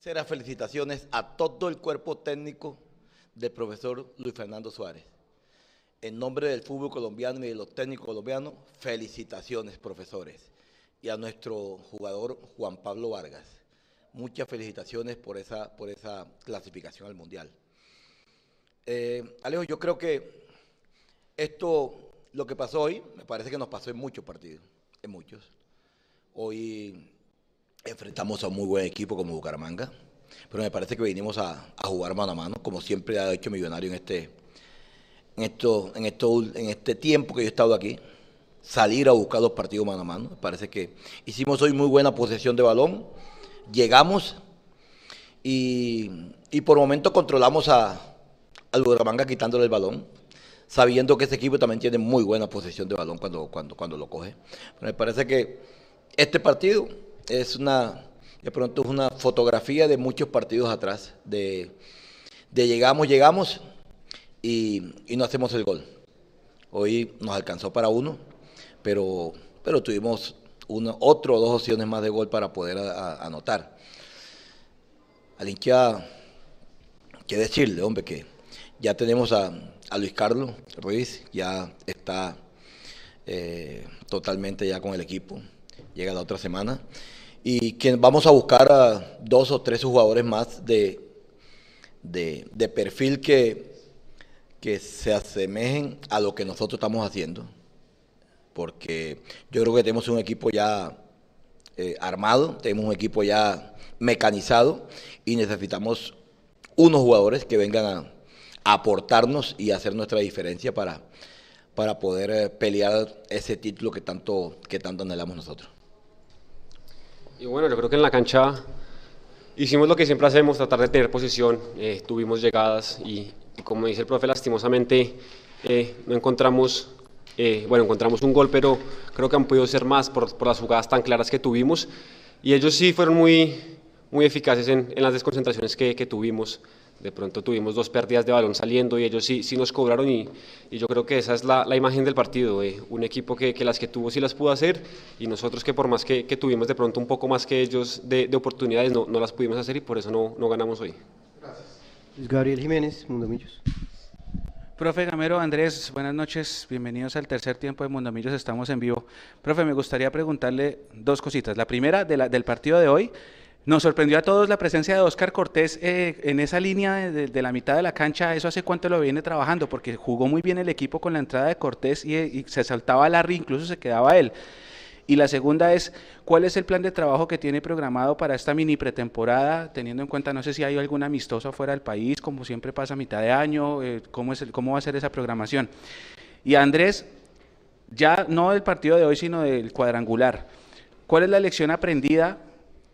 Será felicitaciones a todo el cuerpo técnico del profesor Luis Fernando Suárez. En nombre del fútbol colombiano y de los técnicos colombianos, felicitaciones, profesores. Y a nuestro jugador Juan Pablo Vargas. Muchas felicitaciones por esa, por esa clasificación al Mundial. Eh, Alejo, yo creo que esto, lo que pasó hoy, me parece que nos pasó en muchos partidos, en muchos. Hoy Enfrentamos a un muy buen equipo como Bucaramanga, pero me parece que vinimos a, jugar mano a mano, como siempre ha hecho Millonario en este, en, esto, en, esto, en este tiempo que yo he estado aquí. Salir a buscar los partidos mano a mano. Me parece que hicimos hoy muy buena posesión de balón, llegamos y, por momentos controlamos a, Bucaramanga quitándole el balón, sabiendo que ese equipo también tiene muy buena posesión de balón cuando, cuando, cuando lo coge. me parece que este partido es una, de pronto es una fotografía de muchos partidos atrás, de, llegamos, llegamos y, no hacemos el gol. Hoy nos alcanzó para uno, pero, pero tuvimos uno, otro o dos opciones más de gol para poder anotar. Al hincha, qué decirle, hombre, que ya tenemos a, Luis Carlos Ruiz, ya está eh, totalmente ya con el equipo, llega la otra semana y que vamos a buscar a dos o tres jugadores más de, de, perfil que, que se asemejen a lo que nosotros estamos haciendo. Porque yo creo que tenemos un equipo ya eh, armado, tenemos un equipo ya mecanizado y necesitamos unos jugadores que vengan a, aportarnos y hacer nuestra diferencia para, para poder eh, pelear ese título que tanto, que tanto anhelamos nosotros. Y bueno, yo creo que en la cancha hicimos lo que siempre hacemos, tratar de tener posición, eh, tuvimos llegadas y, como dice el profe, lastimosamente eh, no encontramos, eh, bueno, encontramos un gol, pero creo que han podido ser más por, por, las jugadas tan claras que tuvimos y ellos sí fueron muy, muy eficaces en, en las desconcentraciones que, que tuvimos de pronto tuvimos dos pérdidas de balón saliendo y ellos sí, sí nos cobraron y, y yo creo que esa es la, la imagen del partido, eh. un equipo que, que, las que tuvo sí las pudo hacer y nosotros que por más que, que tuvimos de pronto un poco más que ellos de, de oportunidades no, no, las pudimos hacer y por eso no, no ganamos hoy. Gracias. Gabriel Jiménez, Mundomillos. Profe Gamero, Andrés, buenas noches, bienvenidos al tercer tiempo de Mundomillos, estamos en vivo. Profe, me gustaría preguntarle dos cositas. La primera de la, del partido de hoy, nos sorprendió a todos la presencia de Oscar Cortés eh, en esa línea de, la mitad de la cancha. ¿Eso hace cuánto lo viene trabajando? Porque jugó muy bien el equipo con la entrada de Cortés y, se saltaba Larry, incluso se quedaba él. Y la segunda es, ¿cuál es el plan de trabajo que tiene programado para esta mini pretemporada, teniendo en cuenta, no sé si hay algún amistoso fuera del país, como siempre pasa a mitad de año, eh, ¿cómo, es ¿cómo va a ser esa programación? Y Andrés, ya no del partido de hoy, sino del cuadrangular, ¿cuál es la lección aprendida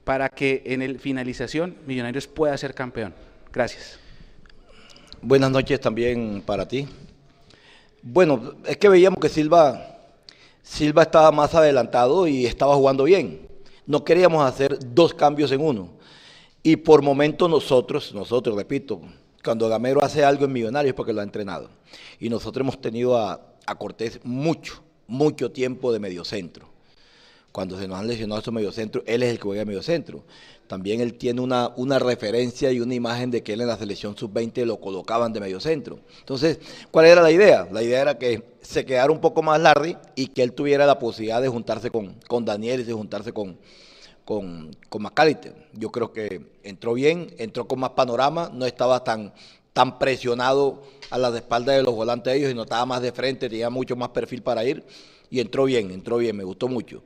para que en el finalización Millonarios pueda ser campeón. Gracias. Buenas noches también para ti. Bueno, es que veíamos que Silva, Silva estaba más adelantado y estaba jugando bien. No queríamos hacer dos cambios en uno. Y por momento nosotros, nosotros, repito, cuando Gamero hace algo en Millonarios es porque lo ha entrenado. Y nosotros hemos tenido a, a Cortés mucho, mucho tiempo de mediocentro cuando se nos han lesionado estos mediocentros, él es el que juega mediocentro. También él tiene una, una referencia y una imagen de que él en la selección sub-20 lo colocaban de mediocentro. Entonces, ¿cuál era la idea? La idea era que se quedara un poco más Larry y que él tuviera la posibilidad de juntarse con, con Daniel y de juntarse con, con, con Yo creo que entró bien, entró con más panorama, no estaba tan, tan presionado a las espaldas de los volantes de ellos y no estaba más de frente, tenía mucho más perfil para ir y entró bien, entró bien, me gustó mucho.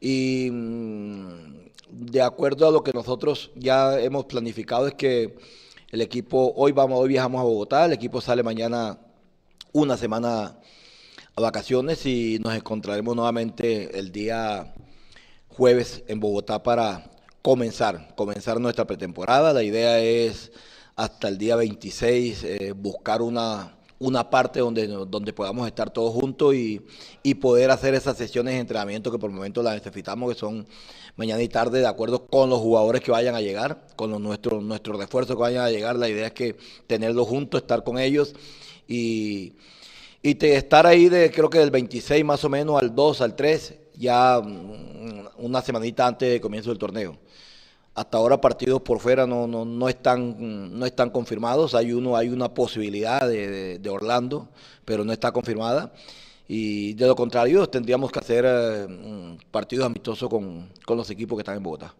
Y mm, de acuerdo a lo que nosotros ya hemos planificado es que el equipo, hoy vamos, hoy viajamos a Bogotá, el equipo sale mañana una semana a vacaciones y nos encontraremos nuevamente el día jueves en Bogotá para comenzar, comenzar nuestra pretemporada. La idea es hasta el día 26 eh, buscar una una parte donde, donde podamos estar todos juntos y, poder hacer esas sesiones de entrenamiento que por el momento las necesitamos, que son mañana y tarde, de acuerdo con los jugadores que vayan a llegar, con los, nuestros, nuestros refuerzos que vayan a llegar. La idea es que tenerlos juntos, estar con ellos y, y estar ahí de creo que del 26 más o menos al 2, al 3, ya mm, una semanita antes del comienzo del torneo Hasta ahora partidos por fuera no, no, no, están, no están confirmados. Hay uno, hay una posibilidad de, de, Orlando, pero no está confirmada. Y de lo contrario, tendríamos que hacer eh, partidos amistosos con, con, los equipos que están en Bogotá.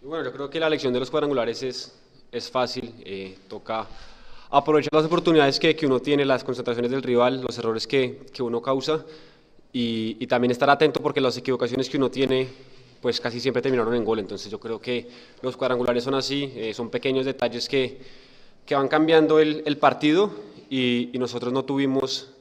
Bueno, yo creo que la elección de los cuadrangulares es, es fácil. Eh, toca aprovechar las oportunidades que, que, uno tiene, las concentraciones del rival, los errores que, que uno causa y, y, también estar atento porque las equivocaciones que uno tiene pues casi siempre terminaron en gol. Entonces yo creo que los cuadrangulares son así, eh, son pequeños detalles que, que van cambiando el, el partido y, y, nosotros no tuvimos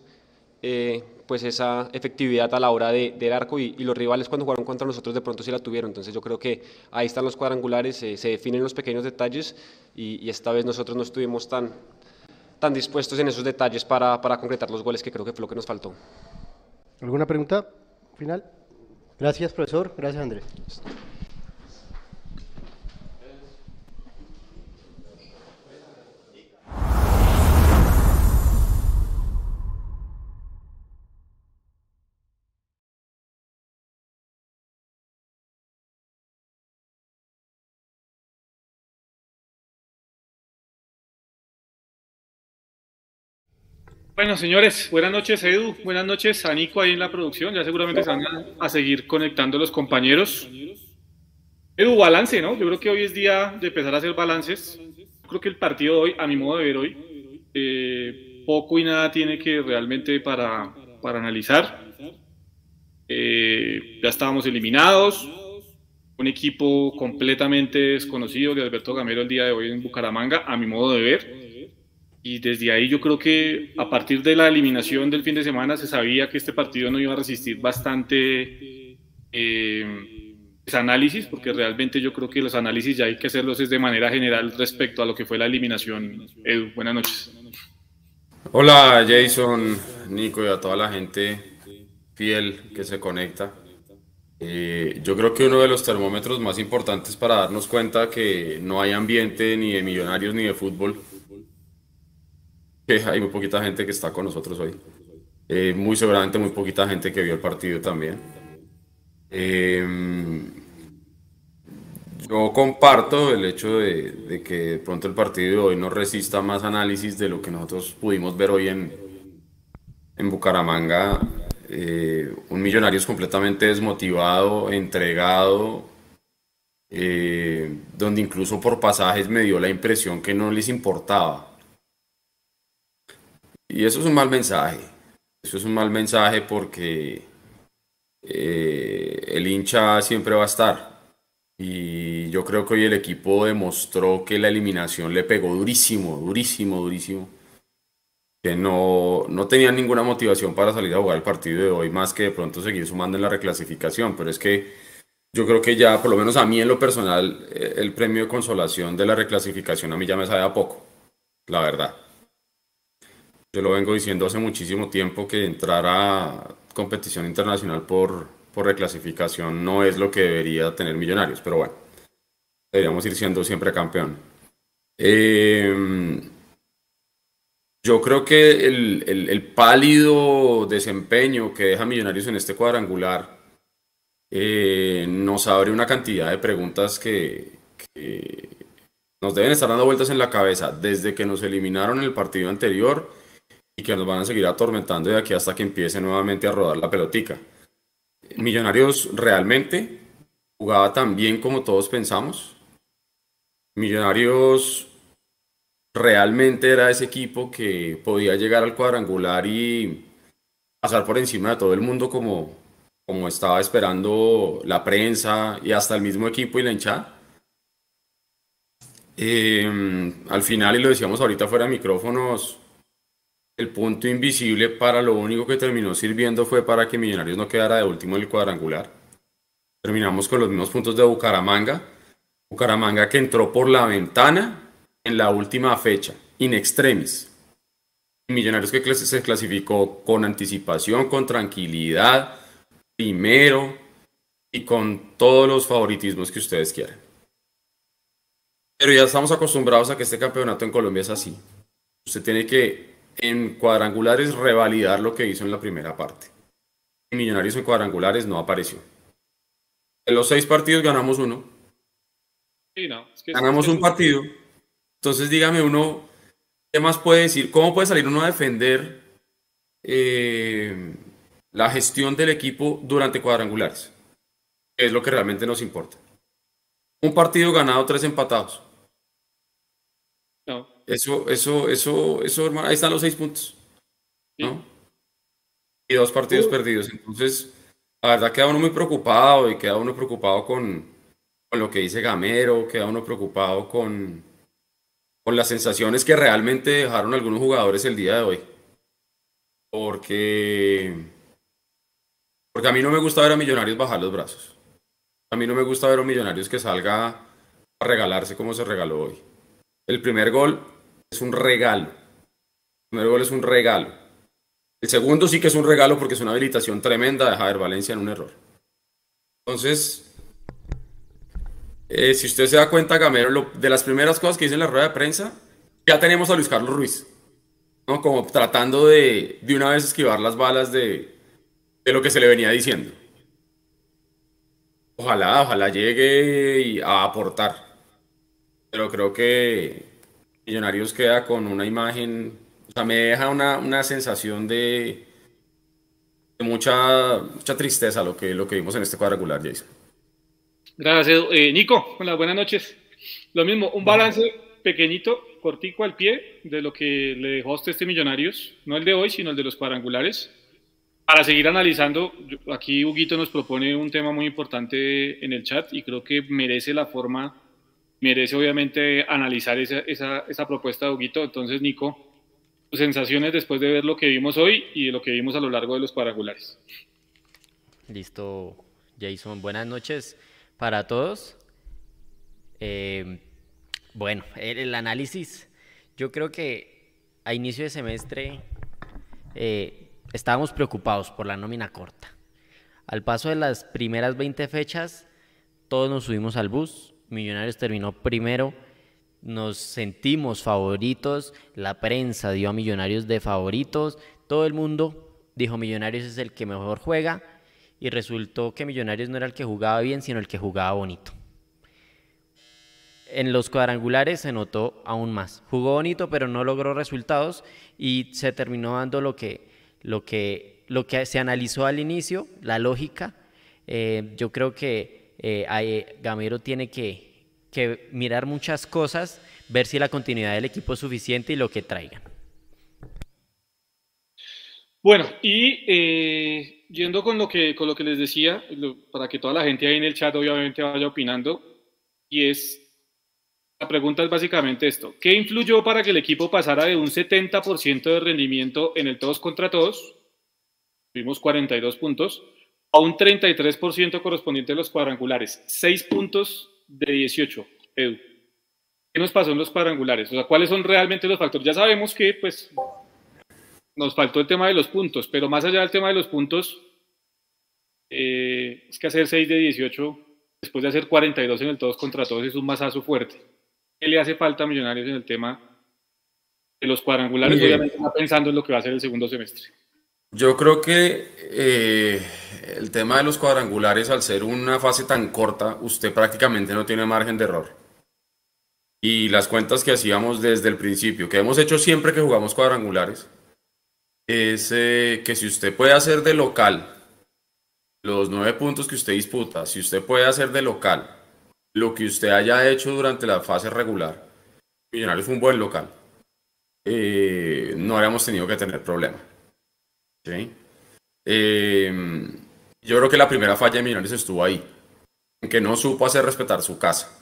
eh, pues esa efectividad a la hora de, del arco y, y, los rivales cuando jugaron contra nosotros de pronto sí la tuvieron. Entonces yo creo que ahí están los cuadrangulares, eh, se definen los pequeños detalles y, y, esta vez nosotros no estuvimos tan, tan dispuestos en esos detalles para, para concretar los goles que creo que fue lo que nos faltó. ¿Alguna pregunta final? Gracias, profesor. Gracias, Andrés. Bueno, señores, buenas noches, Edu. Buenas noches a Nico ahí en la producción. Ya seguramente se van a, seguir conectando los compañeros. Edu, balance, ¿no? Yo creo que hoy es día de empezar a hacer balances. creo que el partido de hoy, a mi modo de ver hoy, eh, poco y nada tiene que realmente para, para analizar. Eh, ya estábamos eliminados. Un equipo completamente desconocido de Alberto Gamero el día de hoy en Bucaramanga, a mi modo de ver y desde ahí yo creo que a partir de la eliminación del fin de semana se sabía que este partido no iba a resistir bastante eh, análisis, porque realmente yo creo que los análisis ya hay que hacerlos es de manera general respecto a lo que fue la eliminación. Edu, buenas noches. Hola Jason, Nico y a toda la gente fiel que se conecta. Eh, yo creo que uno de los termómetros más importantes para darnos cuenta que no hay ambiente ni de millonarios ni de fútbol hay muy poquita gente que está con nosotros hoy. Eh, muy seguramente muy poquita gente que vio el partido también. Eh, yo comparto el hecho de, que de pronto el partido de hoy no resista más análisis de lo que nosotros pudimos ver hoy en, en Bucaramanga. Eh, un millonario es completamente desmotivado, entregado, donde incluso por pasajes me dio la impresión que no les importaba y eso es un mal mensaje. Eso es un mal mensaje porque eh, el hincha siempre va a estar. Y yo creo que hoy el equipo demostró que la eliminación le pegó durísimo, durísimo, durísimo. Que no, no tenían ninguna motivación para salir a jugar el partido de hoy, más que de pronto seguir sumando en la reclasificación. Pero es que yo creo que ya, por lo menos a mí en lo personal, eh, el premio de consolación de la reclasificación a mí ya me sabe a poco, la verdad. Yo lo vengo diciendo hace muchísimo tiempo que entrar a competición internacional por, por reclasificación no es lo que debería tener Millonarios, pero bueno, deberíamos ir siendo siempre campeón. Em, yo creo que el, el, pálido desempeño que deja Millonarios en este cuadrangular eh, nos abre una cantidad de preguntas que, que nos deben estar dando vueltas en la cabeza desde que nos eliminaron en el partido anterior y que nos van a seguir atormentando de aquí hasta que empiece nuevamente a rodar la pelotica. Millonarios realmente jugaba tan bien como todos pensamos. Millonarios realmente era ese equipo que podía llegar al cuadrangular y pasar por encima de todo el mundo como, como estaba esperando la prensa y hasta el mismo equipo y la hinchada. Eh, al final, y lo decíamos ahorita fuera de micrófonos, el punto invisible para lo único que terminó sirviendo fue para que Millonarios no quedara de último en el cuadrangular. Terminamos con los mismos puntos de Bucaramanga. Bucaramanga que entró por la ventana en la última fecha, in extremis. Millonarios que se clasificó con anticipación, con tranquilidad, primero y con todos los favoritismos que ustedes quieran. Pero ya estamos acostumbrados a que este campeonato en Colombia es así. Usted tiene que en cuadrangulares revalidar lo que hizo en la primera parte. Millonarios en cuadrangulares no apareció. En los seis partidos ganamos uno ganamos un partido. Entonces dígame uno, ¿qué más puede decir? ¿Cómo puede salir uno a defender eh, la gestión del equipo durante cuadrangulares? Es lo que realmente nos importa. Un partido ganado, tres empatados. Eso, eso, eso, eso, ahí están los seis puntos. ¿no? Y dos partidos perdidos. Entonces, la verdad queda uno muy preocupado y queda uno preocupado con, con lo que dice Gamero, queda uno preocupado con, con las sensaciones que realmente dejaron algunos jugadores el día de hoy. Porque, porque a mí no me gusta ver a Millonarios bajar los brazos. A mí no me gusta ver a Millonarios que salga a regalarse como se regaló hoy. El primer gol es un regalo. El primer gol es un regalo. El segundo sí que es un regalo porque es una habilitación tremenda de Javier Valencia en un error. Entonces, eh, si usted se da cuenta, Gamero, de las primeras cosas que dice en la rueda de prensa, ya tenemos a Luis Carlos Ruiz. ¿no? Como tratando de, de una vez esquivar las balas de, de lo que se le venía diciendo. Ojalá, ojalá llegue a aportar. Pero creo que Millonarios queda con una imagen, o sea, me deja una, sensación de, mucha, mucha tristeza lo que, lo que vimos en este cuadrangular, Jason. Gracias, eh, Nico. Hola, buenas noches. Lo mismo, un balance pequeñito, cortico al pie de lo que le dejó a usted este Millonarios, no el de hoy, sino el de los cuadrangulares para seguir analizando, aquí Huguito nos propone un tema muy importante en el chat y creo que merece la forma, merece obviamente analizar esa, esa, esa propuesta de Huguito. Entonces, Nico, tus sensaciones después de ver lo que vimos hoy y lo que vimos a lo largo de los parangulares. Listo, Jason. Buenas noches para todos. Eh, bueno, el, análisis, yo creo que a inicio de semestre eh, estábamos preocupados por la nómina corta. Al paso de las primeras 20 fechas, todos nos subimos al bus, Millonarios terminó primero, nos sentimos favoritos, la prensa dio a Millonarios de favoritos, todo el mundo dijo Millonarios es el que mejor juega y resultó que Millonarios no era el que jugaba bien, sino el que jugaba bonito. En los cuadrangulares se notó aún más. Jugó bonito, pero no logró resultados y se terminó dando lo que lo que, lo que se analizó al inicio, la lógica. Eh, yo creo que eh, eh, Gamero tiene que, mirar muchas cosas, ver si la continuidad del equipo es suficiente y lo que traigan. Bueno, y yendo con lo, que, con lo que les decía, para que toda la gente ahí en el chat obviamente vaya opinando, y es, la pregunta es básicamente esto, ¿qué influyó para que el equipo pasara de un 70% de rendimiento en el todos contra todos, tuvimos 42 puntos, a un 33% correspondiente a los cuadrangulares, 6 puntos de 18, Edu. ¿Qué nos pasó en los cuadrangulares? O sea, ¿cuáles son realmente los factores? Ya sabemos que, pues, nos faltó el tema de los puntos, pero más allá del tema de los puntos, eh, es que hacer 6 de 18 después de hacer 42 en el todos contra todos es un masazo fuerte. ¿Qué le hace falta a Millonarios en el tema de los cuadrangulares? Obviamente está pensando en lo que va a ser el segundo semestre. Yo creo que eh, el tema de los cuadrangulares, al ser una fase tan corta, usted prácticamente no tiene margen de error. Y las cuentas que hacíamos desde el principio, que hemos hecho siempre que jugamos cuadrangulares, es eh, que si usted puede hacer de local los nueve puntos que usted disputa, si usted puede hacer de local lo que usted haya hecho durante la fase regular, Millonarios fue un buen local, eh, no habríamos tenido que tener problema. Eh, yo creo que la primera falla de Millonarios estuvo ahí, en que no supo hacer respetar su casa.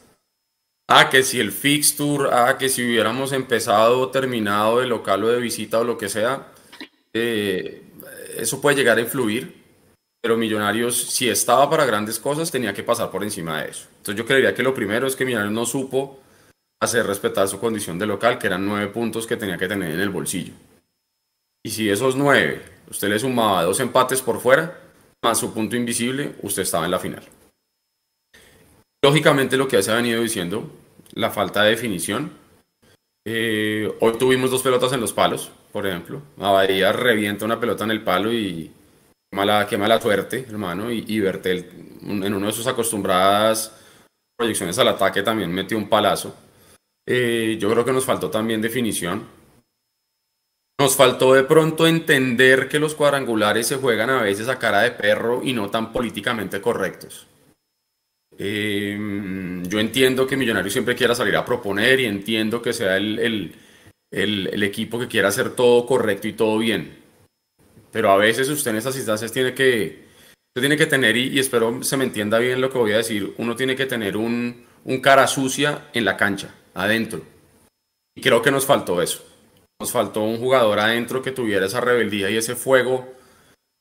Ah, que si el fixture, ah, que si hubiéramos empezado terminado de local o de visita o lo que sea, eh, eso puede llegar a influir pero Millonarios, si estaba para grandes cosas, tenía que pasar por encima de eso. Entonces yo creería que lo primero es que Millonarios no supo hacer respetar su condición de local, que eran nueve puntos que tenía que tener en el bolsillo. Y si esos nueve, usted le sumaba dos empates por fuera, más su punto invisible, usted estaba en la final. Lógicamente lo que se ha venido diciendo, la falta de definición. Eh, hoy tuvimos dos pelotas en los palos, por ejemplo. Abadía revienta una pelota en el palo y mala, qué mala suerte, hermano, y, y Bertel en uno de sus acostumbradas proyecciones al ataque también metió un palazo. Eh, yo creo que nos faltó también definición. Nos faltó de pronto entender que los cuadrangulares se juegan a veces a cara de perro y no tan políticamente correctos. Eh, yo entiendo que Millonarios siempre quiera salir a proponer y entiendo que sea el, el, el, equipo que quiera hacer todo correcto y todo bien. Pero a veces usted en esas instancias tiene que, tiene que tener, y, y, espero se me entienda bien lo que voy a decir, uno tiene que tener un, un cara sucia en la cancha, adentro. Y creo que nos faltó eso. Nos faltó un jugador adentro que tuviera esa rebeldía y ese fuego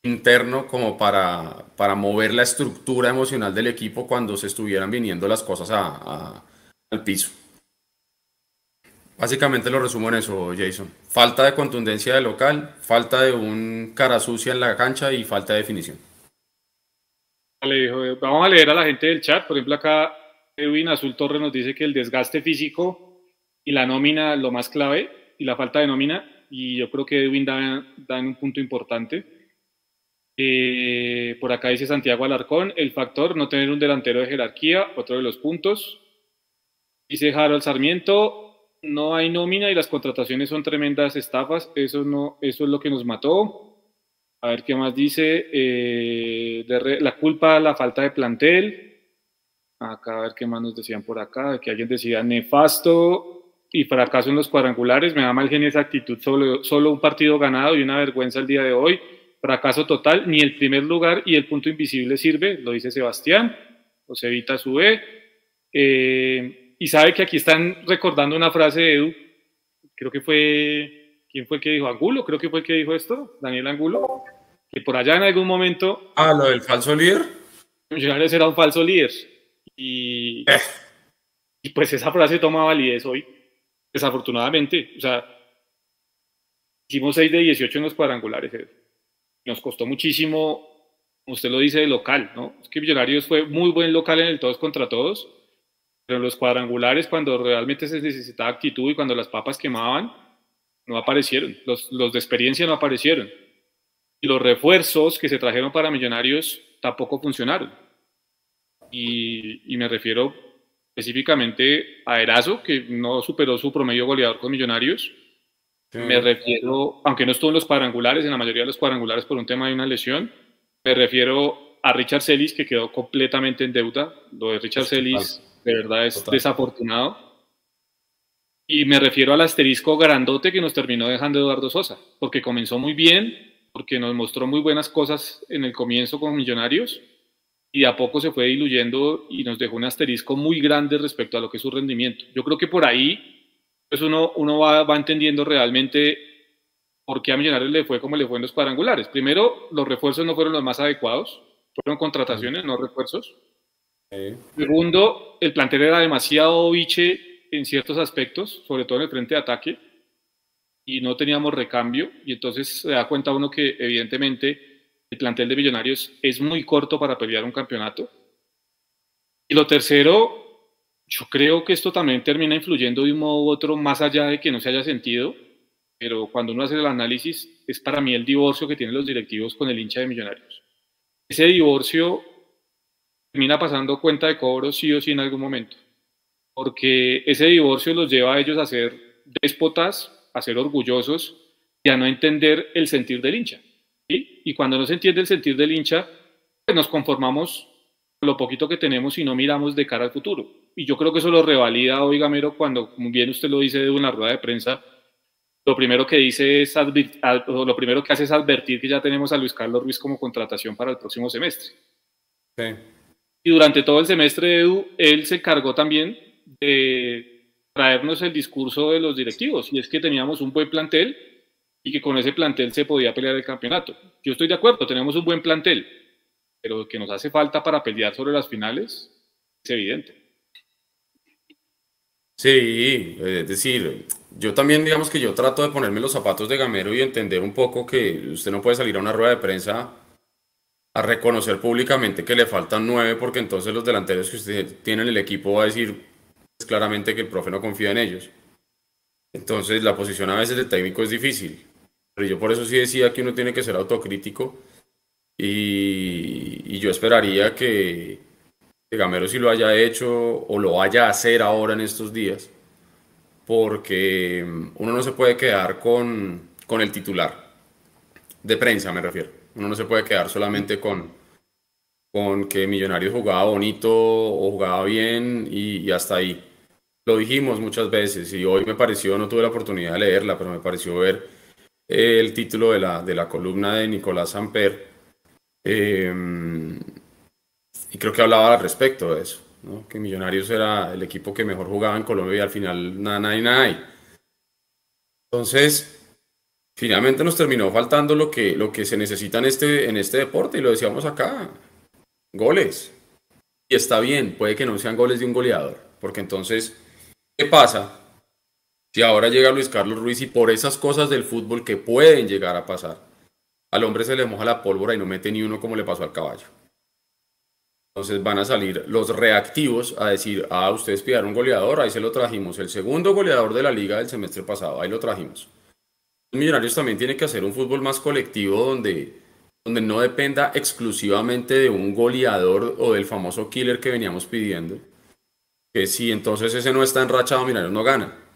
interno como para, para mover la estructura emocional del equipo cuando se estuvieran viniendo las cosas a, al piso. Básicamente lo resumo en eso, Jason. Falta de contundencia de local, falta de un cara sucia en la cancha y falta de definición. Vamos a leer a la gente del chat. Por ejemplo, acá Edwin Azul Torre nos dice que el desgaste físico y la nómina lo más clave y la falta de nómina. Y yo creo que Edwin da, da en un punto importante. Eh, por acá dice Santiago Alarcón, el factor no tener un delantero de jerarquía, otro de los puntos. Dice Harold Sarmiento, no hay nómina y las contrataciones son tremendas estafas, eso, no, eso es lo que nos mató. A ver qué más dice, eh, la culpa, la falta de plantel. Acá a ver qué más nos decían por acá, que alguien decía nefasto y fracaso en los cuadrangulares, me da mal genio esa actitud, solo, solo un partido ganado y una vergüenza el día de hoy fracaso total, ni el primer lugar y el punto invisible sirve, lo dice Sebastián, Josevita Sube, eh, y sabe que aquí están recordando una frase de Edu, creo que fue, ¿quién fue el que dijo? Angulo, creo que fue el que dijo esto, Daniel Angulo, que por allá en algún momento... Ah, lo del falso líder. Millonarios era un falso líder, y, eh. y pues esa frase toma validez hoy, desafortunadamente, o sea, hicimos 6 de 18 en los cuadrangulares, nos costó muchísimo, usted lo dice, de local, ¿no? Es que Millonarios fue muy buen local en el todos contra todos, pero en los cuadrangulares, cuando realmente se necesitaba actitud y cuando las papas quemaban, no aparecieron, los, de experiencia no aparecieron. Y los refuerzos que se trajeron para Millonarios tampoco funcionaron. Y me refiero específicamente a Erazo, que no superó su promedio goleador con Millonarios, Sí. Me refiero, aunque no estuvo en los cuadrangulares, en la mayoría de los cuadrangulares por un tema de una lesión, me refiero a Richard Celis, que quedó completamente en deuda. Lo de Richard Celis, de verdad, es Total. desafortunado. Y me refiero al asterisco grandote que nos terminó dejando Eduardo Sosa, porque comenzó muy bien, porque nos mostró muy buenas cosas en el comienzo con Millonarios, y de a poco se fue diluyendo y nos dejó un asterisco muy grande respecto a lo que es su rendimiento. Yo creo que por ahí pues uno, uno va, va, entendiendo realmente por qué a Millonarios le fue como le fue en los cuadrangulares. Primero, los refuerzos no fueron los más adecuados, fueron contrataciones, no refuerzos. Sí. Segundo, el plantel era demasiado biche en ciertos aspectos, sobre todo en el frente de ataque, y no teníamos recambio, y entonces se da cuenta uno que evidentemente el plantel de Millonarios es muy corto para pelear un campeonato. Y lo tercero, yo creo que esto también termina influyendo de un modo u otro, más allá de que no se haya sentido, pero cuando uno hace el análisis, es para mí el divorcio que tienen los directivos con el hincha de Millonarios. Ese divorcio termina pasando cuenta de cobro sí o sí en algún momento, porque ese divorcio los lleva a ellos a ser déspotas, a ser orgullosos y a no entender el sentir del hincha. Y cuando no se entiende el sentir del hincha, pues nos conformamos con lo poquito que tenemos y no miramos de cara al futuro y yo creo que eso lo revalida hoy Gamero cuando, como bien usted lo dice de una rueda de prensa, lo primero que dice es lo primero que hace es advertir que ya tenemos a Luis Carlos Ruiz como contratación para el próximo semestre. Sí. Y durante todo el semestre, Edu, él se cargó también de traernos el discurso de los directivos, y es que teníamos un buen plantel y que con ese plantel se podía pelear el campeonato. Yo estoy de acuerdo, tenemos un buen plantel, pero que nos hace falta para pelear sobre las finales es evidente. Sí, es decir, yo también digamos que yo trato de ponerme los zapatos de Gamero y entender un poco que usted no puede salir a una rueda de prensa a reconocer públicamente que le faltan nueve porque entonces los delanteros que usted tiene en el equipo va a decir pues, claramente que el profe no confía en ellos. Entonces la posición a veces del técnico es difícil, yo por eso sí decía que uno tiene que ser autocrítico y, y yo esperaría que que Gamero sí lo haya hecho o lo vaya a hacer ahora en estos días, porque uno no se puede quedar con, con el titular, de prensa me refiero. Uno no se puede quedar solamente con, con que Millonarios jugaba bonito o jugaba bien y, hasta ahí. Lo dijimos muchas veces y hoy me pareció, no tuve la oportunidad de leerla, pero me pareció ver el título de la, de la columna de Nicolás Samper. Em, y creo que hablaba al respecto de eso, que Millonarios era el equipo que mejor jugaba en Colombia y al final nada, nada nada. Entonces, finalmente nos terminó faltando lo que, lo que se necesita en este, en este deporte y lo decíamos acá, goles. Y está bien, puede que no sean goles de un goleador, porque entonces, ¿qué pasa? Si ahora llega Luis Carlos Ruiz y por esas cosas del fútbol que pueden llegar a pasar, al hombre se le moja la pólvora y no mete ni uno como le pasó al caballo. Entonces van a salir los reactivos a decir, ah, ustedes pidieron un goleador, ahí se lo trajimos. El segundo goleador de la liga del semestre pasado, ahí lo trajimos. Millonarios también tiene que hacer un fútbol más colectivo donde donde no dependa exclusivamente de un goleador o del famoso killer que veníamos pidiendo, que si entonces ese no está enrachado, Millonarios no gana.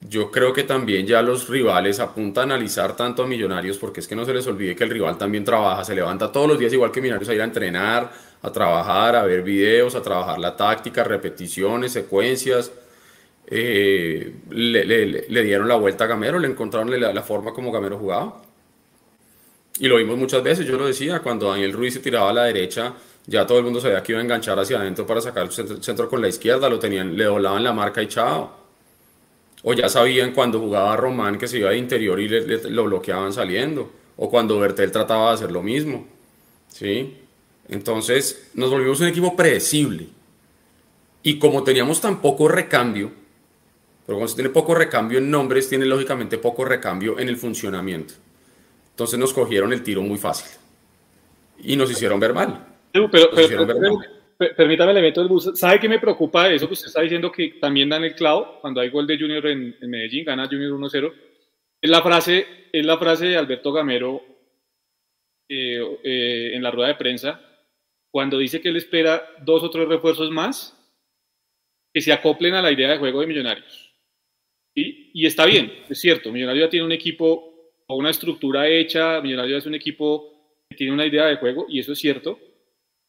Yo creo que también ya los rivales apuntan a analizar tanto a Millonarios, porque es que no se les olvide que el rival también trabaja, se levanta todos los días igual que Millonarios a ir a entrenar, a trabajar, a ver videos, a trabajar la táctica, repeticiones, secuencias. Eh, le, dieron la vuelta a Gamero, le encontraron la, forma como Gamero jugaba. Y lo vimos muchas veces, yo lo decía, cuando Daniel Ruiz se tiraba a la derecha, ya todo el mundo sabía que iba a enganchar hacia adentro para sacar el centro, con la izquierda, lo tenían, le doblaban la marca y chao. O ya sabían cuando jugaba Román que se iba de interior y lo bloqueaban saliendo. O cuando Bertel trataba de hacer lo mismo. ¿Sí? Entonces nos volvimos un equipo predecible. Y como teníamos tan poco recambio, pero cuando se tiene poco recambio en nombres, tiene lógicamente poco recambio en el funcionamiento. Entonces nos cogieron el tiro muy fácil y nos hicieron ver mal. Pero, permítame, le meto el bus. ¿Sabe qué me preocupa de eso que usted está diciendo que también dan el clavo cuando hay gol de Junior en, Medellín, gana Junior 1-0? Es la frase, es la frase de Alberto Gamero eh, eh, en la rueda de prensa cuando dice que él espera dos o tres refuerzos más que se acoplen a la idea de juego de Millonarios. Y está bien, es cierto, Millonarios ya tiene un equipo o una estructura hecha, Millonarios es un equipo que tiene una idea de juego, y eso es cierto.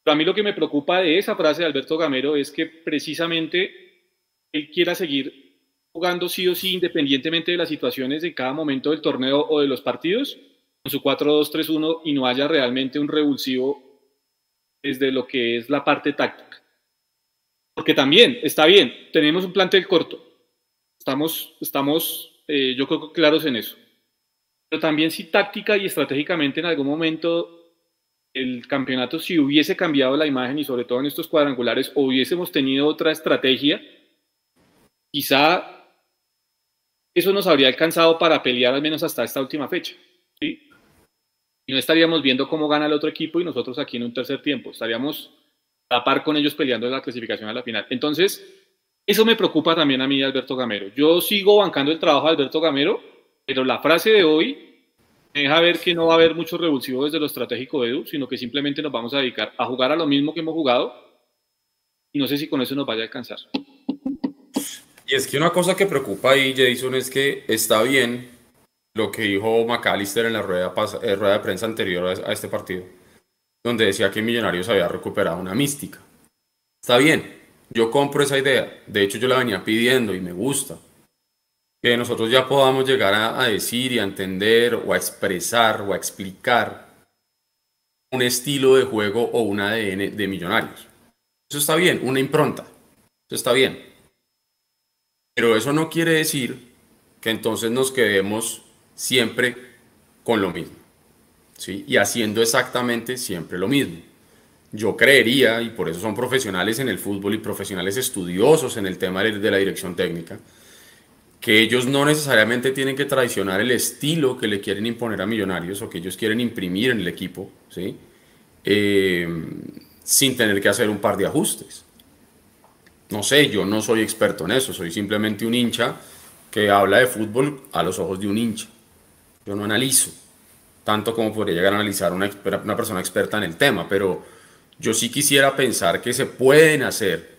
Pero a mí lo que me preocupa de esa frase de Alberto Gamero es que precisamente él quiera seguir jugando sí o sí, independientemente de las situaciones de cada momento del torneo o de los partidos, con su 4-2-3-1 y no haya realmente un revulsivo desde lo que es la parte táctica. Porque también, está bien, tenemos un plantel corto, estamos, estamos eh, yo creo claros en eso pero también si táctica y estratégicamente en algún momento el campeonato, si hubiese cambiado la imagen y sobre todo en estos cuadrangulares, o hubiésemos tenido otra estrategia, quizá eso nos habría alcanzado para pelear al menos hasta esta última fecha. Y no estaríamos viendo cómo gana el otro equipo y nosotros aquí en un tercer tiempo. Estaríamos a par con ellos peleando la clasificación a la final. Entonces, eso me preocupa también a mí, Alberto Gamero. Yo sigo bancando el trabajo de Alberto Gamero, pero la frase de hoy deja ver que no va a haber mucho revulsivo desde lo estratégico de Edu, sino que simplemente nos vamos a dedicar a jugar a lo mismo que hemos jugado y no sé si con eso nos vaya a alcanzar. Y es que una cosa que preocupa ahí, Jason, es que está bien lo que dijo McAllister en la rueda, eh, de prensa anterior a este partido, donde decía que Millonarios había recuperado una mística. Está bien, yo compro esa idea. De hecho, yo la venía pidiendo y me gusta que nosotros ya podamos llegar a, decir y a entender o a expresar o a explicar un estilo de juego o un ADN de millonarios. Eso está bien, una impronta. Eso está bien. Pero eso no quiere decir que entonces nos quedemos siempre con lo mismo. ¿sí? Y haciendo exactamente siempre lo mismo. Yo creería, y por eso son profesionales en el fútbol y profesionales estudiosos en el tema de la dirección técnica, que ellos no necesariamente tienen que traicionar el estilo que le quieren imponer a Millonarios o que ellos quieren imprimir en el equipo, ¿sí? Eh, sin tener que hacer un par de ajustes. No sé, yo no soy experto en eso, soy simplemente un hincha que habla de fútbol a los ojos de un hincha. Yo no analizo, tanto como podría llegar a analizar una, una persona experta en el tema, pero yo sí quisiera pensar que se pueden hacer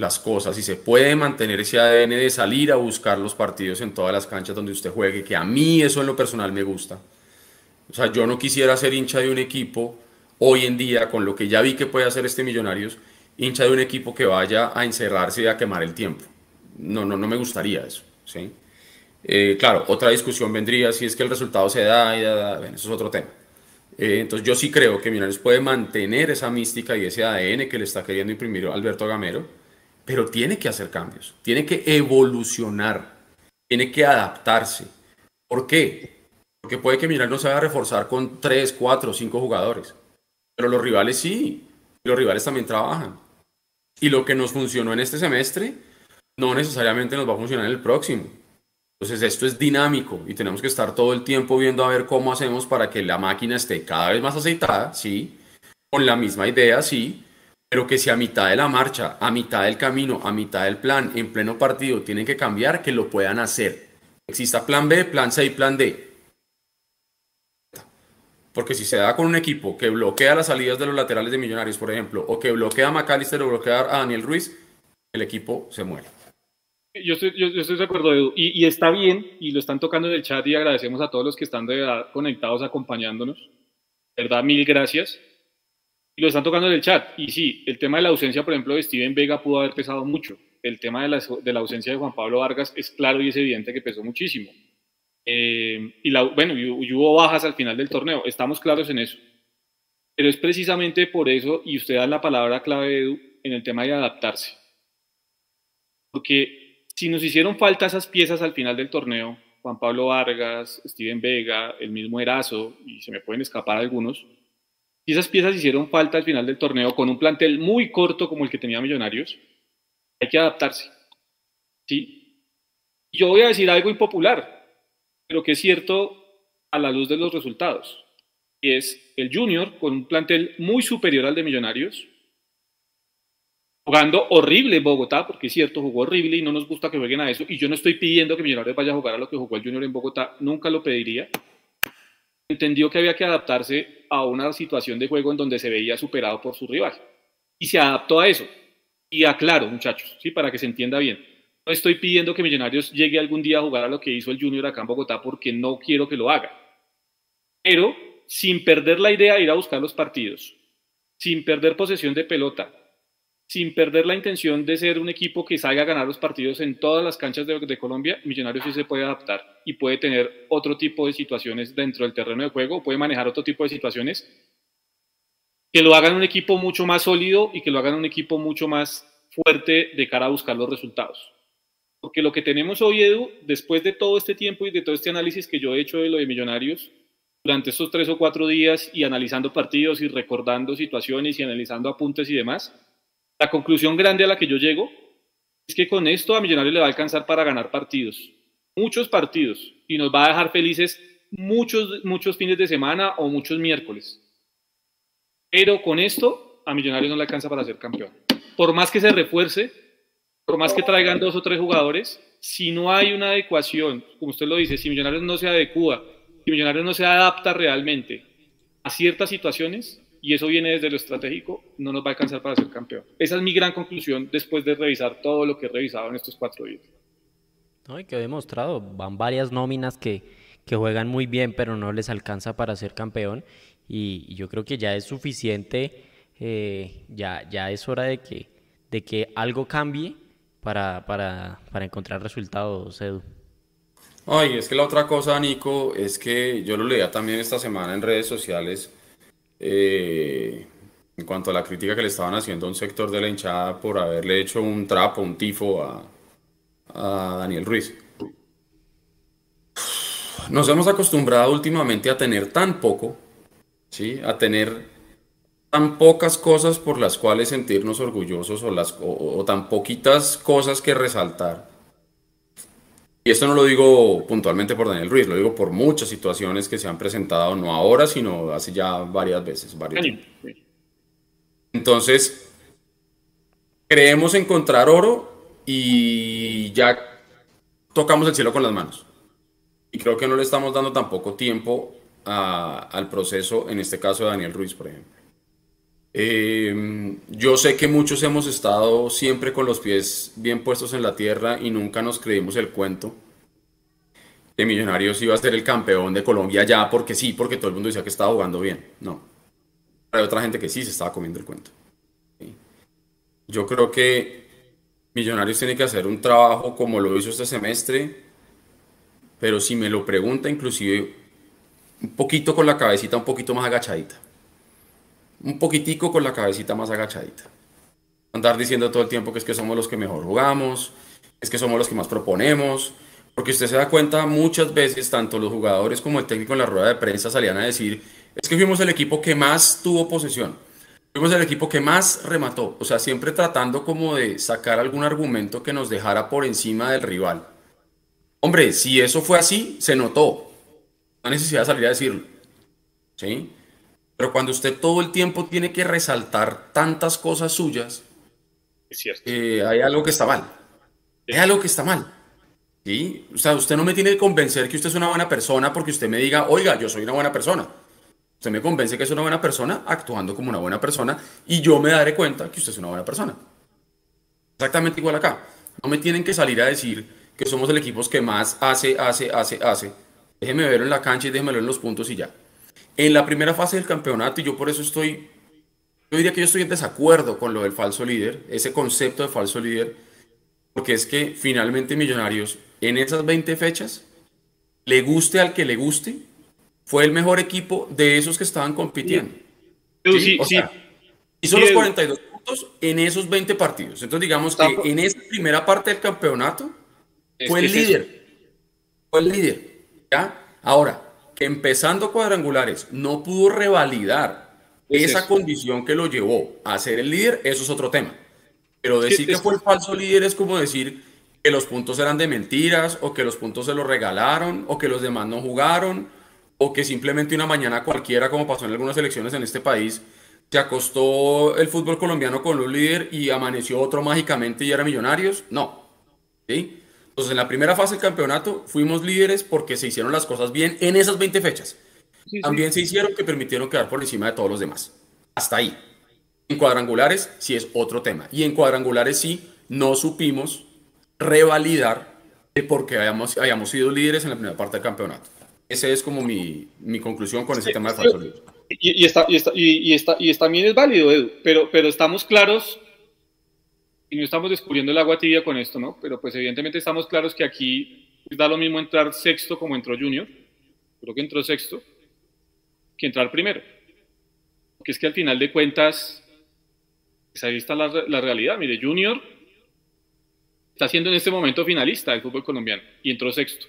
las cosas y se puede mantener ese ADN de salir a buscar los partidos en todas las canchas donde usted juegue, que a mí eso en lo personal me gusta. O sea, yo no quisiera ser hincha de un equipo hoy en día, con lo que ya vi que puede hacer este Millonarios, hincha de un equipo que vaya a encerrarse y a quemar el tiempo. No, no, no me gustaría eso. ¿sí? Eh, claro, otra discusión vendría si es que el resultado se da y da, eso es otro tema. Eh, entonces yo sí creo que Millonarios puede mantener esa mística y ese ADN que le está queriendo imprimir Alberto Gamero, pero tiene que hacer cambios, tiene que evolucionar, tiene que adaptarse. ¿Por qué? Porque puede que Millonarios no se vaya a reforzar con 3, 4, 5 jugadores, pero los rivales sí, los rivales también trabajan. Y lo que nos funcionó en este semestre no necesariamente nos va a funcionar en el próximo. Entonces esto es dinámico y tenemos que estar todo el tiempo viendo a ver cómo hacemos para que la máquina esté cada vez más aceitada, sí, con la misma idea, sí, pero que si a mitad de la marcha, a mitad del camino, a mitad del plan, en pleno partido tienen que cambiar, que lo puedan hacer. Exista plan B, plan C y plan D. Porque si se da con un equipo que bloquea las salidas de los laterales de Millonarios, por ejemplo, o que bloquea a McAllister o bloquea a Daniel Ruiz, el equipo se muere. Yo estoy, de acuerdo, Edu. Y, está bien, y lo están tocando en el chat, y agradecemos a todos los que están de verdad conectados, acompañándonos. verdad, mil gracias. Lo están tocando en el chat. Y sí, el tema de la ausencia, por ejemplo, de Steven Vega pudo haber pesado mucho. El tema de la, de la ausencia de Juan Pablo Vargas es claro y es evidente que pesó muchísimo. Eh, y la, bueno, y, hubo bajas al final del torneo, estamos claros en eso. Pero es precisamente por eso, y usted da la palabra clave, Edu, en el tema de adaptarse. Porque si nos hicieron falta esas piezas al final del torneo, Juan Pablo Vargas, Steven Vega, el mismo Erazo, y se me pueden escapar algunos, si esas piezas hicieron falta al final del torneo con un plantel muy corto como el que tenía Millonarios, hay que adaptarse. ¿sí? Yo voy a decir algo impopular, pero que es cierto a la luz de los resultados. Y es el Junior con un plantel muy superior al de Millonarios, jugando horrible en Bogotá, porque es cierto, jugó horrible y no nos gusta que jueguen a eso. Y yo no estoy pidiendo que Millonarios vaya a jugar a lo que jugó el Junior en Bogotá, nunca lo pediría. Entendió que había que adaptarse a una situación de juego en donde se veía superado por su rival. Y se adaptó a eso. Y aclaro, muchachos, ¿sí? para que se entienda bien. No estoy pidiendo que Millonarios llegue algún día a jugar a lo que hizo el Junior acá en Bogotá porque no quiero que lo haga. Pero sin perder la idea de ir a buscar los partidos, sin perder posesión de pelota, sin perder la intención de ser un equipo que salga a ganar los partidos en todas las canchas de, Colombia, Millonarios sí se puede adaptar y puede tener otro tipo de situaciones dentro del terreno de juego, puede manejar otro tipo de situaciones que lo hagan un equipo mucho más sólido y que lo hagan un equipo mucho más fuerte de cara a buscar los resultados. Porque lo que tenemos hoy, Edu, después de todo este tiempo y de todo este análisis que yo he hecho de lo de Millonarios, durante estos tres o cuatro días y analizando partidos y recordando situaciones y analizando apuntes y demás, la conclusión grande a la que yo llego es que con esto a Millonarios le va a alcanzar para ganar partidos, muchos partidos, y nos va a dejar felices muchos, muchos fines de semana o muchos miércoles. Pero con esto a Millonarios no le alcanza para ser campeón. Por más que se refuerce, por más que traigan dos o tres jugadores, si no hay una adecuación, como usted lo dice, si Millonarios no se adecua, si Millonarios no se adapta realmente a ciertas situaciones, y eso viene desde lo estratégico, no nos va a alcanzar para ser campeón. Esa es mi gran conclusión después de revisar todo lo que he revisado en estos cuatro días. No, y que he demostrado, van varias nóminas que, que juegan muy bien, pero no les alcanza para ser campeón. Y, yo creo que ya es suficiente, eh, ya, ya es hora de que, de que algo cambie para, para, para encontrar resultados, Edu. Ay, es que la otra cosa, Nico, es que yo lo leía también esta semana en redes sociales eh, en cuanto a la crítica que le estaban haciendo a un sector de la hinchada por haberle hecho un trapo, un tifo a, Daniel Ruiz. Nos hemos acostumbrado últimamente a tener tan poco, ¿sí? a tener tan pocas cosas por las cuales sentirnos orgullosos o, las, o tan poquitas cosas que resaltar y esto no lo digo puntualmente por Daniel Ruiz, lo digo por muchas situaciones que se han presentado, no ahora, sino hace ya varias veces. Entonces, creemos encontrar oro y ya tocamos el cielo con las manos. Y creo que no le estamos dando tampoco tiempo al proceso, en este caso de Daniel Ruiz, por ejemplo. Eh, yo sé que muchos hemos estado siempre con los pies bien puestos en la tierra y nunca nos creímos el cuento que Millonarios iba a ser el campeón de Colombia ya porque sí, porque todo el mundo decía que estaba jugando bien. No. Hay otra gente que sí se estaba comiendo el cuento. Yo creo que Millonarios tiene que hacer un trabajo como lo hizo este semestre, pero si me lo pregunta, inclusive un poquito con la cabecita un poquito más agachadita un poquitico con la cabecita más agachadita. Andar diciendo todo el tiempo que es que somos los que mejor jugamos, es que somos los que más proponemos, porque usted se da cuenta muchas veces, tanto los jugadores como el técnico en la rueda de prensa salían a decir, es que fuimos el equipo que más tuvo posesión, fuimos el equipo que más remató, o sea, siempre tratando como de sacar algún argumento que nos dejara por encima del rival. Hombre, si eso fue así, se notó. No necesidad de salir a decirlo. ¿Sí? Pero cuando usted todo el tiempo tiene que resaltar tantas cosas suyas, Es cierto. eh, hay algo que está mal. Hay algo que está mal. ¿Sí? O sea, usted no me tiene que convencer que usted es una buena persona porque usted me diga, oiga, yo soy una buena persona. Usted me convence que es una buena persona actuando como una buena persona y yo me daré cuenta que usted es una buena persona. Exactamente igual acá. No me tienen que salir a decir que somos el equipo que más hace, hace, hace, hace. Déjeme verlo en la cancha y déjeme verlo en los puntos y ya en la primera fase del campeonato, y yo por eso estoy, yo diría que yo estoy en desacuerdo con lo del falso líder, ese concepto de falso líder, porque es que finalmente Millonarios, en esas 20 fechas, le guste al que le guste, fue el mejor equipo de esos que estaban compitiendo. Sí, sí, O sí. sea, hizo Sí, los Edu. 42 puntos en esos 20 partidos. Entonces, digamos que en esa primera parte del campeonato, fue el eso. líder. Fue el líder. ¿Ya? Ahora, empezando cuadrangulares no pudo revalidar Es esa eso. condición que lo llevó a ser el líder, eso es otro tema. Pero decir que fue el falso líder es como decir que los puntos eran de mentiras, o que los puntos se los regalaron, o que los demás no jugaron, o que simplemente una mañana cualquiera, como pasó en algunas elecciones en este país, se acostó el fútbol colombiano con un líder y amaneció otro mágicamente y era millonarios. No. ¿Sí? Entonces, en la primera fase del campeonato fuimos líderes porque se hicieron las cosas bien en esas 20 fechas. Sí, sí. También se hicieron que permitieron quedar por encima de todos los demás. Hasta ahí. En cuadrangulares sí es otro tema. Y en cuadrangulares sí no supimos revalidar el por qué hayamos, hayamos sido líderes en la primera parte del campeonato. Esa es como mi, mi conclusión con ese tema de líder. Y, y está, y, está, y, está, y también es válido, Edu, pero, pero estamos claros y no estamos descubriendo el agua tibia con esto, ¿no? Pero pues evidentemente estamos claros que aquí da lo mismo entrar sexto como entró Junior, creo que entró sexto, que entrar primero. Porque es que al final de cuentas, pues ahí está la, la realidad. Mire, Junior está siendo en este momento finalista del fútbol colombiano y entró sexto.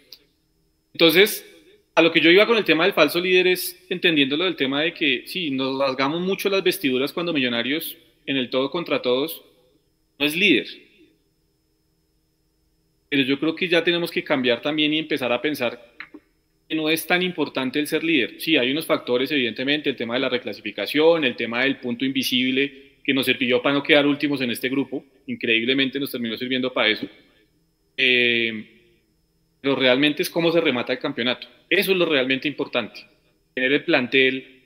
Entonces, a lo que yo iba con el tema del falso líder es entendiéndolo del tema de que sí, nos rasgamos mucho las vestiduras cuando Millonarios en el todo contra todos no es líder. Pero yo creo que ya tenemos que cambiar también y empezar a pensar que no es tan importante el ser líder. Sí, hay unos factores, evidentemente, el tema de la reclasificación, el tema del punto invisible que nos sirvió para no quedar últimos en este grupo. Increíblemente nos terminó sirviendo para eso. Eh, pero realmente es cómo se remata el campeonato. Eso es lo realmente importante. Tener el plantel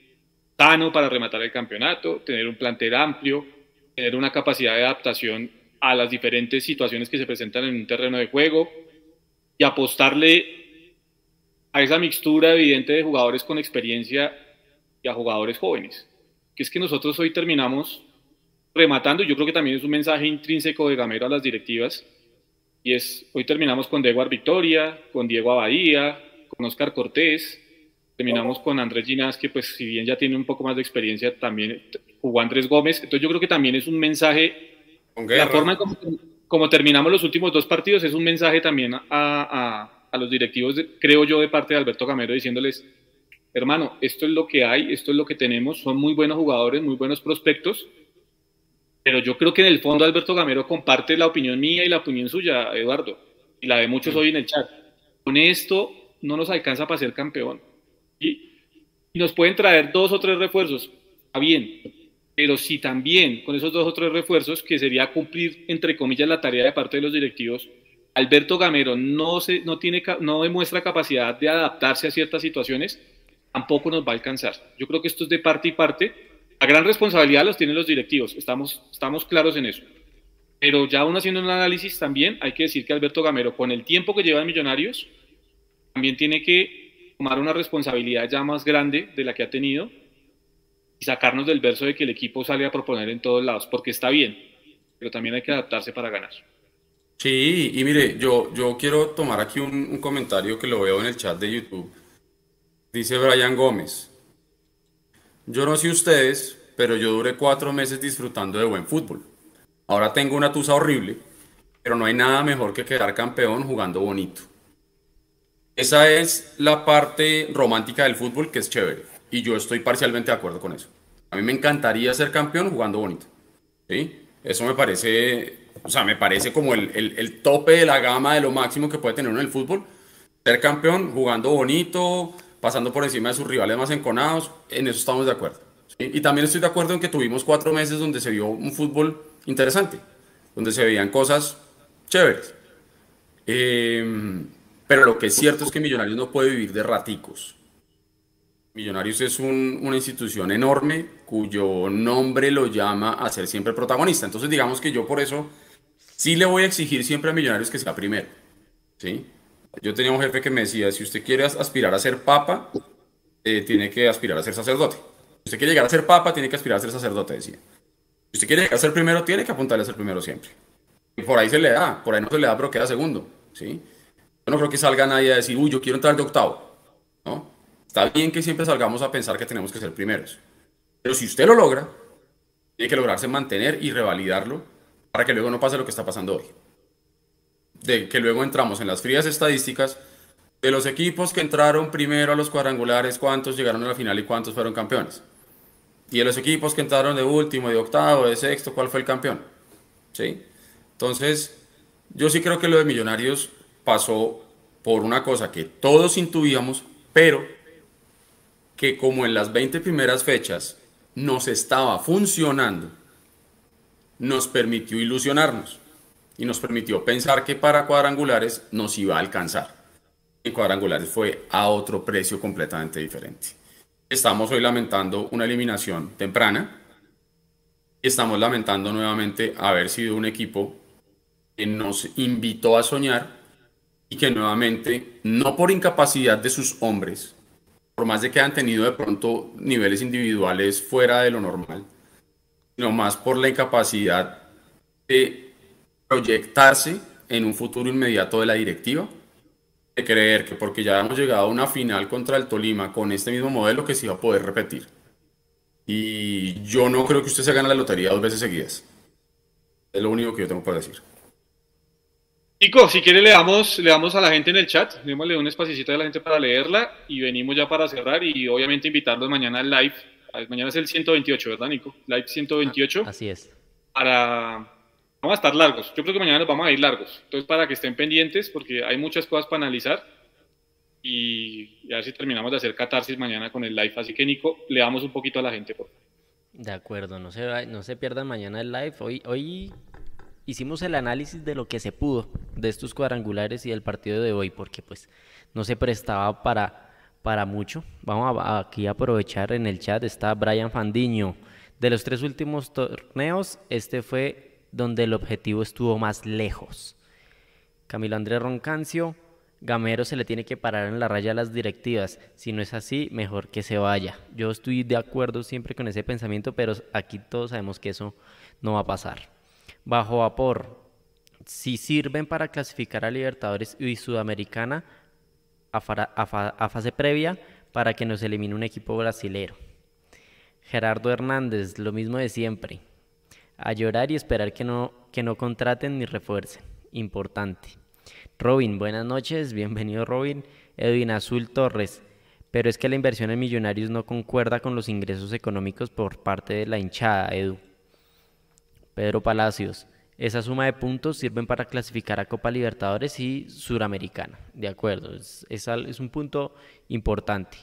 sano para rematar el campeonato, tener un plantel amplio, tener una capacidad de adaptación a las diferentes situaciones que se presentan en un terreno de juego y apostarle a esa mixtura evidente de jugadores con experiencia y a jugadores jóvenes. Que es que nosotros hoy terminamos rematando, yo creo que también es un mensaje intrínseco de Gamero a las directivas, y es, hoy terminamos con Diego Victoria, con Diego Abadía, con Oscar Cortés, terminamos con Andrés Ginás, que pues si bien ya tiene un poco más de experiencia, también jugó Andrés Gómez, entonces yo creo que también es un mensaje, la forma en como, como terminamos los últimos dos partidos es un mensaje también a, a, a los directivos, de- creo yo, de parte de Alberto Gamero, diciéndoles, hermano, esto es lo que hay, esto es lo que tenemos, son muy buenos jugadores, muy buenos prospectos, pero yo creo que en el fondo Alberto Gamero comparte la opinión mía y la opinión suya, Eduardo, y la de muchos hoy en el chat. Con esto no nos alcanza para ser campeón. Y, y nos pueden traer dos o tres refuerzos, está bien, pero si también con esos dos o tres refuerzos, que sería cumplir, entre comillas, la tarea de parte de los directivos, Alberto Gamero no, no, tiene, no demuestra capacidad de adaptarse a ciertas situaciones, tampoco nos va a alcanzar. Yo creo que esto es de parte y parte, la gran responsabilidad los tienen los directivos, estamos, estamos claros en eso. Pero ya aún haciendo un análisis también hay que decir que Alberto Gamero, con el tiempo que lleva en Millonarios, también tiene que tomar una responsabilidad ya más grande de la que ha tenido y sacarnos del verso de que el equipo sale a proponer en todos lados, porque está bien, pero también hay que adaptarse para ganar. Sí, y mire, yo, yo quiero tomar aquí un, un comentario que lo veo en el chat de YouTube. Dice Brian Gómez, yo no sé ustedes, pero yo duré cuatro meses disfrutando de buen fútbol. Ahora tengo una tusa horrible, pero no hay nada mejor que quedar campeón jugando bonito. Esa es la parte romántica del fútbol que es chévere. Y yo estoy parcialmente de acuerdo con eso. A mí me encantaría ser campeón jugando bonito. ¿sí? Eso me parece, o sea, me parece como el, el, tope de la gama de lo máximo que puede tener uno en el fútbol. Ser campeón jugando bonito, pasando por encima de sus rivales más enconados, en eso estamos de acuerdo. Y también estoy de acuerdo en que tuvimos cuatro meses donde se vio un fútbol interesante, donde se veían cosas chéveres. Eh, pero lo que es cierto es que Millonarios no puede vivir de raticos. Millonarios es un, una institución enorme cuyo nombre lo llama a ser siempre protagonista. Entonces digamos que yo por eso sí le voy a exigir siempre a Millonarios que sea primero. ¿sí? Yo tenía un jefe que me decía, si usted quiere aspirar a ser papa, eh, tiene que aspirar a ser sacerdote. Si usted quiere llegar a ser papa, tiene que aspirar a ser sacerdote, decía. Si usted quiere llegar a ser primero, tiene que apuntarle a ser primero siempre. Y por ahí se le da, por ahí no se le da, pero queda segundo. ¿sí? Yo no creo que salga nadie a decir, uy, yo quiero entrar de octavo. Está bien que siempre salgamos a pensar que tenemos que ser primeros. Pero si usted lo logra, tiene que lograrse mantener y revalidarlo para que luego no pase lo que está pasando hoy. De que luego entramos en las frías estadísticas de los equipos que entraron primero a los cuadrangulares, cuántos llegaron a la final y cuántos fueron campeones. Y de los equipos que entraron de último, de octavo, de sexto, ¿cuál fue el campeón? ¿Sí? Entonces, yo sí creo que lo de Millonarios pasó por una cosa que todos intuíamos, pero que como en las 20 primeras fechas nos estaba funcionando, nos permitió ilusionarnos y nos permitió pensar que para cuadrangulares nos iba a alcanzar. En cuadrangulares fue a otro precio completamente diferente. Estamos hoy lamentando una eliminación temprana estamos lamentando nuevamente haber sido un equipo que nos invitó a soñar y que nuevamente, no por incapacidad de sus hombres, por más de que han tenido de pronto niveles individuales fuera de lo normal, sino más por la incapacidad de proyectarse en un futuro inmediato de la directiva, de creer que porque ya hemos llegado a una final contra el Tolima con este mismo modelo que se iba a poder repetir. Y yo no creo que usted se gane la lotería dos veces seguidas. Es lo único que yo tengo para decir. Nico, si quiere le damos, le damos a la gente en el chat, démosle un espacito a la gente para leerla y venimos ya para cerrar y obviamente invitarlos mañana al live. Mañana es el 128, ¿verdad, Nico? Live 128. Así es. Para... Vamos a estar largos. Yo creo que mañana nos vamos a ir largos. Entonces, para que estén pendientes, porque hay muchas cosas para analizar. Y, y a ver si terminamos de hacer catarsis mañana con el live. Así que, Nico, le damos un poquito a la gente, por favor. De acuerdo, no se, no se pierdan mañana el live. Hoy, hoy hicimos el análisis de lo que se pudo de estos cuadrangulares y del partido de hoy, porque pues no se prestaba para, para mucho. Vamos a, aquí a aprovechar en el chat, está Brian Fandiño. De los tres últimos torneos, este fue donde el objetivo estuvo más lejos. Camilo Andrés Roncancio, Gamero se le tiene que parar en la raya a las directivas. Si no es así, mejor que se vaya. Yo estoy de acuerdo siempre con ese pensamiento, pero aquí todos sabemos que eso no va a pasar bajo vapor, si sirven para clasificar a Libertadores y Sudamericana a, fase previa para que nos elimine un equipo brasilero. Gerardo Hernández, lo mismo de siempre. A llorar y esperar que no, que no contraten ni refuercen. Importante. Robin, buenas noches, bienvenido Robin. Edwin Azul Torres, pero es que la inversión en millonarios no concuerda con los ingresos económicos por parte de la hinchada, Edu. Pedro Palacios. Esa suma de puntos sirven para clasificar a Copa Libertadores y Suramericana. De acuerdo, es, un punto importante.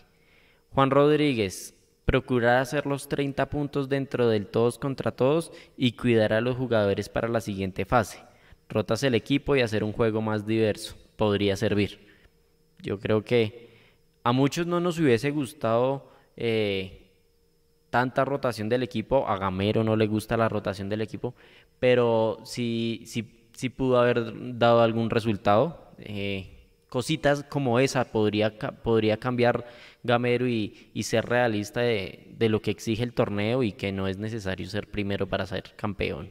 Juan Rodríguez, procurar hacer los 30 puntos dentro del todos contra todos y cuidar a los jugadores para la siguiente fase. Rotas el equipo y hacer un juego más diverso. Podría servir. Yo creo que a muchos no nos hubiese gustado eh, tanta rotación del equipo, a Gamero no le gusta la rotación del equipo, pero sí, pudo haber dado algún resultado. Eh, cositas como esa podría, podría cambiar Gamero y, ser realista de, de, lo que exige el torneo y que no es necesario ser primero para ser campeón.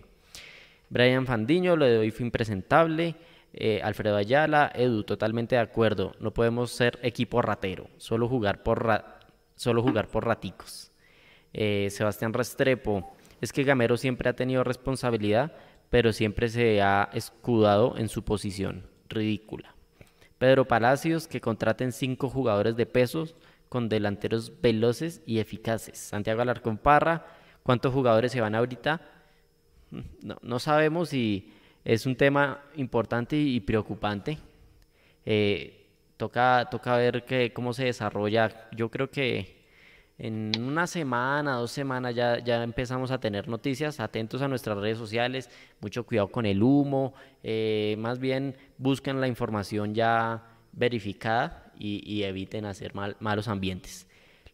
Brian Fandiño, lo de hoy fue impresentable. Eh, Alfredo Ayala, Edu, totalmente de acuerdo. No podemos ser equipo ratero, solo jugar por, ra solo jugar por raticos. Eh, Sebastián Restrepo, es que Gamero siempre ha tenido responsabilidad, pero siempre se ha escudado en su posición. Ridícula. Pedro Palacios, que contraten cinco jugadores de pesos con delanteros veloces y eficaces. Santiago Alarcón Parra, ¿cuántos jugadores se van ahorita? No, no sabemos y es un tema importante y preocupante. Eh, toca, toca ver cómo se desarrolla. Yo creo que en una semana, dos semanas ya, empezamos a tener noticias. Atentos a nuestras redes sociales, mucho cuidado con el humo. Eh, más bien busquen la información ya verificada y, y eviten hacer mal, malos ambientes.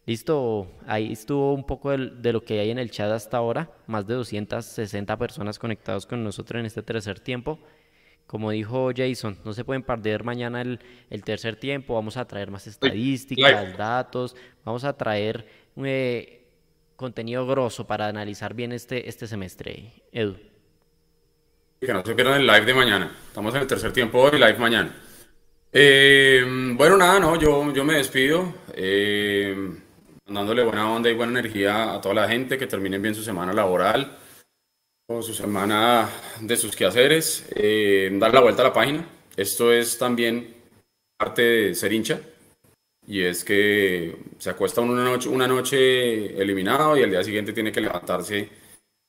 Listo, ahí estuvo un poco de, de, lo que hay en el chat hasta ahora, más de 260 personas conectados con nosotros en este tercer tiempo. Como dijo Jason, no se pueden perder mañana el, el tercer tiempo, vamos a traer más estadísticas, datos, vamos a traer eh, contenido grosso para analizar bien este, este semestre. Edu. Que no se pierdan el live de mañana, estamos en el tercer tiempo hoy, live mañana. Eh, bueno, nada, no, yo, yo me despido. Eh, dándole buena onda y buena energía a toda la gente, que terminen bien su semana laboral su semana de sus quehaceres, eh, dar la vuelta a la página. Esto es también parte de ser hincha y es que se acuesta una noche, una noche eliminado y al día siguiente tiene que levantarse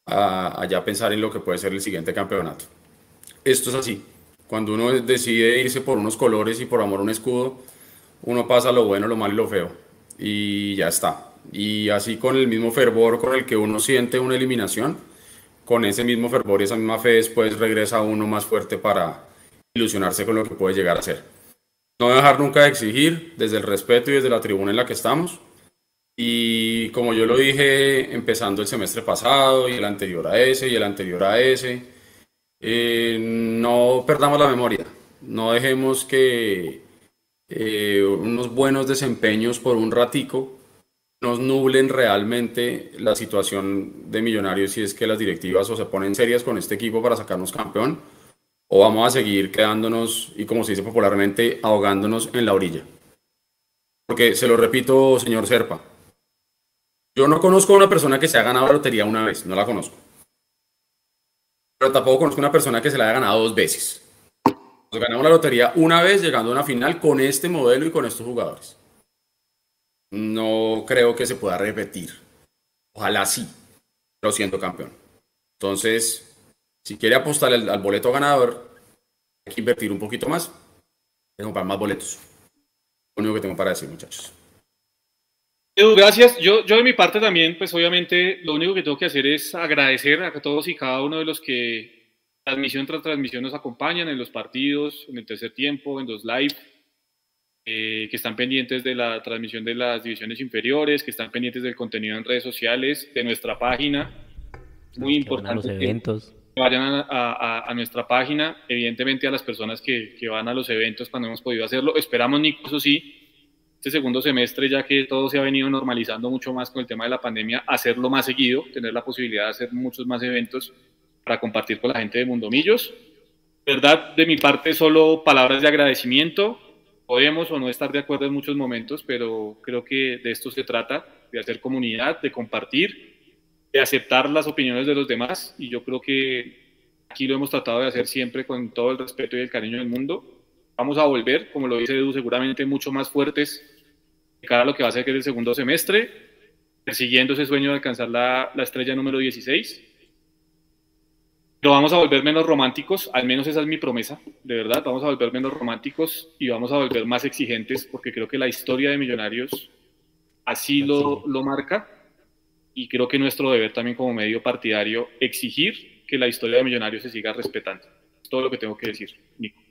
a, a ya pensar en lo que puede ser el siguiente campeonato. Esto es así. Cuando uno decide irse por unos colores y por amor a un escudo, uno pasa lo bueno, lo malo y lo feo y ya está. Y así con el mismo fervor con el que uno siente una eliminación, con ese mismo fervor y esa misma fe después regresa uno más fuerte para ilusionarse con lo que puede llegar a ser. No dejar nunca de exigir desde el respeto y desde la tribuna en la que estamos. Y como yo lo dije empezando el semestre pasado y el anterior a ese y el anterior a ese, eh, no perdamos la memoria, no dejemos que eh, unos buenos desempeños por un ratico nos nublen realmente la situación de Millonarios si es que las directivas o se ponen serias con este equipo para sacarnos campeón o vamos a seguir quedándonos y como se dice popularmente ahogándonos en la orilla. Porque se lo repito, señor Serpa, yo no conozco a una persona que se ha ganado la lotería una vez, no la conozco. Pero tampoco conozco a una persona que se la haya ganado dos veces. Nos ganamos la lotería una vez llegando a una final con este modelo y con estos jugadores. No creo que se pueda repetir. Ojalá sí, pero siendo campeón. Entonces, si quiere apostar al, boleto ganador, hay que invertir un poquito más. Hay que comprar más boletos. Lo único que tengo para decir, muchachos. Edu, gracias. Yo, yo de mi parte también, pues obviamente lo único que tengo que hacer es agradecer a todos y cada uno de los que transmisión tras transmisión nos acompañan en los partidos, en el tercer tiempo, en los live, eh, que están pendientes de la transmisión de las divisiones inferiores, que están pendientes del contenido en redes sociales, de nuestra página. Muy que importante. los eventos. Que vayan a, a, a, nuestra página, evidentemente a las personas que, que, van a los eventos cuando hemos podido hacerlo. Esperamos, Nico, eso sí, este segundo semestre, ya que todo se ha venido normalizando mucho más con el tema de la pandemia, hacerlo más seguido, tener la posibilidad de hacer muchos más eventos para compartir con la gente de Mundomillos. Verdad, de mi parte, solo palabras de agradecimiento. Podemos o no estar de acuerdo en muchos momentos, pero creo que de esto se trata, de hacer comunidad, de compartir, de aceptar las opiniones de los demás. Y yo creo que aquí lo hemos tratado de hacer siempre con todo el respeto y el cariño del mundo. Vamos a volver, como lo dice Edu, seguramente mucho más fuertes de cara a lo que va a ser que es el segundo semestre, persiguiendo ese sueño de alcanzar la, la estrella número 16 pero vamos a volver menos románticos, al menos esa es mi promesa, de verdad, vamos a volver menos románticos y vamos a volver más exigentes porque creo que la historia de Millonarios así lo, lo marca y creo que nuestro deber también como medio partidario exigir que la historia de Millonarios se siga respetando. Es todo lo que tengo que decir, Nico.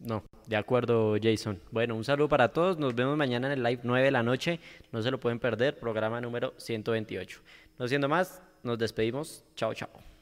No, de acuerdo, Jason. Bueno, un saludo para todos. Nos vemos mañana en el live 9 de la noche. No se lo pueden perder. Programa número 128. No siendo más, nos despedimos. Chao, chao.